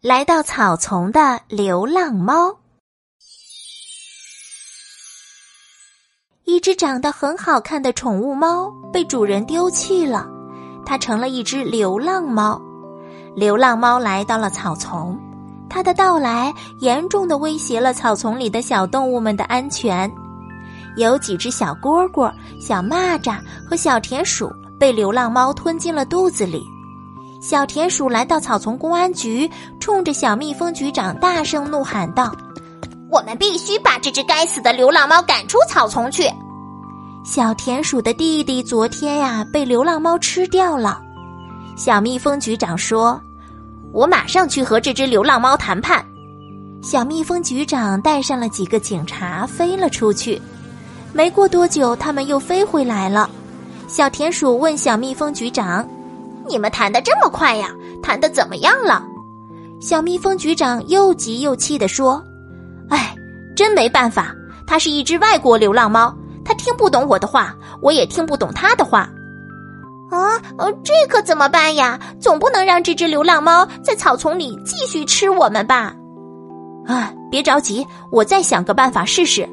来到草丛的流浪猫。一只长得很好看的宠物猫被主人丢弃了，它成了一只流浪猫。流浪猫来到了草丛，它的到来严重的威胁了草丛里的小动物们的安全。有几只小蝈蝈、小蚂蚱和小田鼠被流浪猫吞进了肚子里。小田鼠来到草丛公安局，冲着小蜜蜂局长大声怒喊道：“我们必须把这只该死的流浪猫赶出草丛去！”小田鼠的弟弟昨天呀被流浪猫吃掉了。小蜜蜂局长说：“我马上去和这只流浪猫谈判。”小蜜蜂局长带上了几个警察飞了出去。没过多久，他们又飞回来了。小田鼠问小蜜蜂局长。你们谈的这么快呀？谈的怎么样了？小蜜蜂局长又急又气地说：“哎，真没办法，它是一只外国流浪猫，它听不懂我的话，我也听不懂它的话。啊，呃，这可怎么办呀？总不能让这只流浪猫在草丛里继续吃我们吧？啊，别着急，我再想个办法试试。”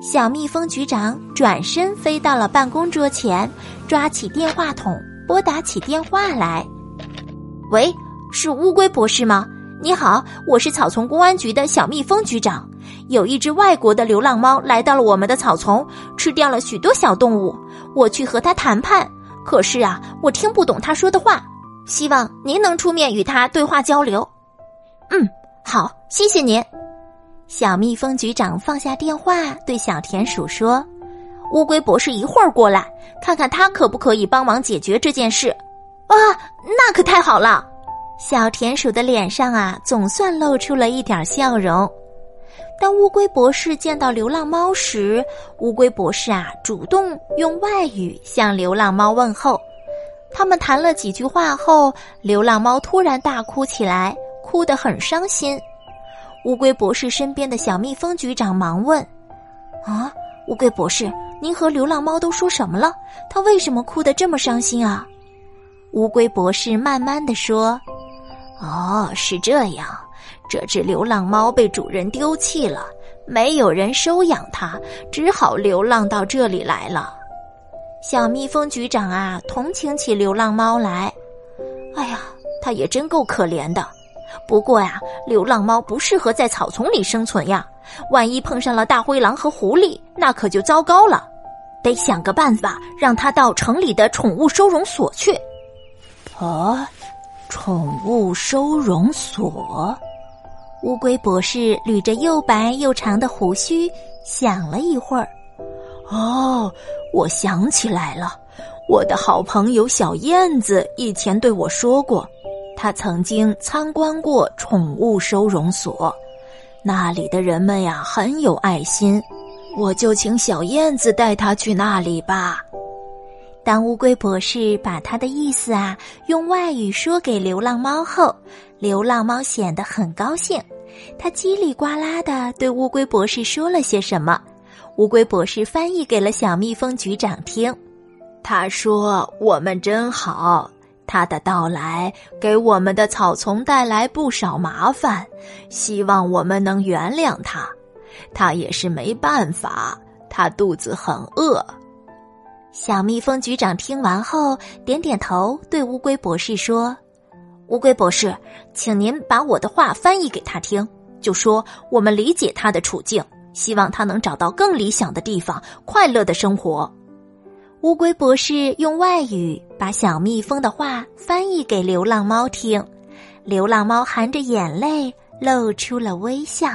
小蜜蜂局长转身飞到了办公桌前，抓起电话筒。拨打起电话来，喂，是乌龟博士吗？你好，我是草丛公安局的小蜜蜂局长。有一只外国的流浪猫来到了我们的草丛，吃掉了许多小动物。我去和他谈判，可是啊，我听不懂他说的话。希望您能出面与他对话交流。嗯，好，谢谢您。小蜜蜂局长放下电话，对小田鼠说。乌龟博士一会儿过来，看看他可不可以帮忙解决这件事。啊，那可太好了！小田鼠的脸上啊，总算露出了一点笑容。当乌龟博士见到流浪猫时，乌龟博士啊，主动用外语向流浪猫问候。他们谈了几句话后，流浪猫突然大哭起来，哭得很伤心。乌龟博士身边的小蜜蜂局长忙问：“啊，乌龟博士。”您和流浪猫都说什么了？它为什么哭得这么伤心啊？乌龟博士慢慢的说：“哦，是这样，这只流浪猫被主人丢弃了，没有人收养它，只好流浪到这里来了。”小蜜蜂局长啊，同情起流浪猫来。哎呀，它也真够可怜的。不过呀，流浪猫不适合在草丛里生存呀。万一碰上了大灰狼和狐狸，那可就糟糕了。得想个办法让它到城里的宠物收容所去。哦，宠物收容所。乌龟博士捋着又白又长的胡须，想了一会儿。哦，我想起来了，我的好朋友小燕子以前对我说过，他曾经参观过宠物收容所。那里的人们呀很有爱心，我就请小燕子带他去那里吧。当乌龟博士把他的意思啊用外语说给流浪猫后，流浪猫显得很高兴。他叽里呱啦的对乌龟博士说了些什么，乌龟博士翻译给了小蜜蜂局长听。他说：“我们真好。”他的到来给我们的草丛带来不少麻烦，希望我们能原谅他。他也是没办法，他肚子很饿。小蜜蜂局长听完后点点头，对乌龟博士说：“乌龟博士，请您把我的话翻译给他听，就说我们理解他的处境，希望他能找到更理想的地方，快乐的生活。”乌龟博士用外语把小蜜蜂的话翻译给流浪猫听，流浪猫含着眼泪露出了微笑。